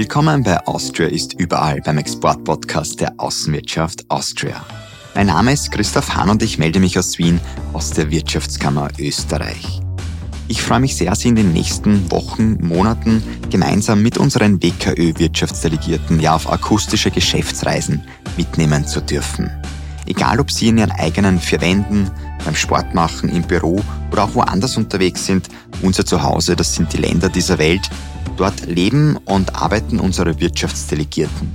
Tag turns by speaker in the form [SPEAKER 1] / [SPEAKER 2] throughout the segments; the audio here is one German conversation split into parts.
[SPEAKER 1] Willkommen bei Austria ist überall beim Export-Podcast der Außenwirtschaft Austria. Mein Name ist Christoph Hahn und ich melde mich aus Wien aus der Wirtschaftskammer Österreich. Ich freue mich sehr, Sie in den nächsten Wochen, Monaten gemeinsam mit unseren WKÖ-Wirtschaftsdelegierten ja auf akustische Geschäftsreisen mitnehmen zu dürfen. Egal, ob Sie in Ihren eigenen vier Wänden, beim Sport machen, im Büro oder auch woanders unterwegs sind, unser Zuhause, das sind die Länder dieser Welt. Dort leben und arbeiten unsere Wirtschaftsdelegierten.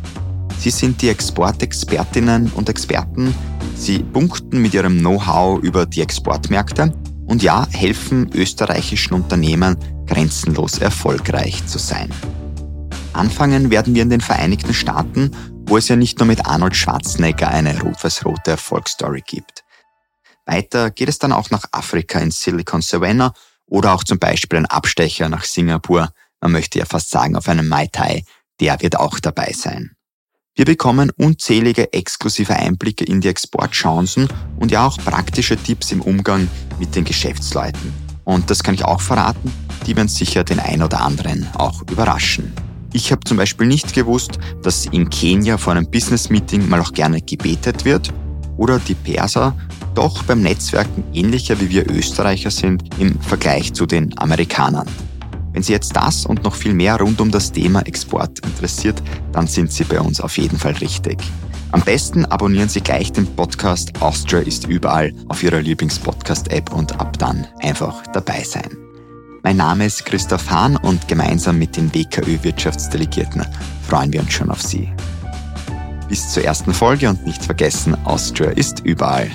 [SPEAKER 1] Sie sind die Exportexpertinnen und Experten. Sie punkten mit ihrem Know-how über die Exportmärkte und ja, helfen österreichischen Unternehmen grenzenlos erfolgreich zu sein. Anfangen werden wir in den Vereinigten Staaten, wo es ja nicht nur mit Arnold Schwarzenegger eine rot-weiß-rote Erfolgsstory gibt. Weiter geht es dann auch nach Afrika in Silicon Savannah oder auch zum Beispiel ein Abstecher nach Singapur. Man möchte ja fast sagen auf einem Mai Tai. Der wird auch dabei sein. Wir bekommen unzählige exklusive Einblicke in die Exportchancen und ja auch praktische Tipps im Umgang mit den Geschäftsleuten. Und das kann ich auch verraten, die werden sicher den ein oder anderen auch überraschen. Ich habe zum Beispiel nicht gewusst, dass in Kenia vor einem Business-Meeting mal auch gerne gebetet wird oder die Perser doch beim Netzwerken ähnlicher wie wir Österreicher sind im Vergleich zu den Amerikanern. Wenn Sie jetzt das und noch viel mehr rund um das Thema Export interessiert, dann sind Sie bei uns auf jeden Fall richtig. Am besten abonnieren Sie gleich den Podcast Austria ist überall auf Ihrer Lieblingspodcast-App und ab dann einfach dabei sein. Mein Name ist Christoph Hahn und gemeinsam mit den WKÖ-Wirtschaftsdelegierten freuen wir uns schon auf Sie. Bis zur ersten Folge und nicht vergessen, Austria ist überall.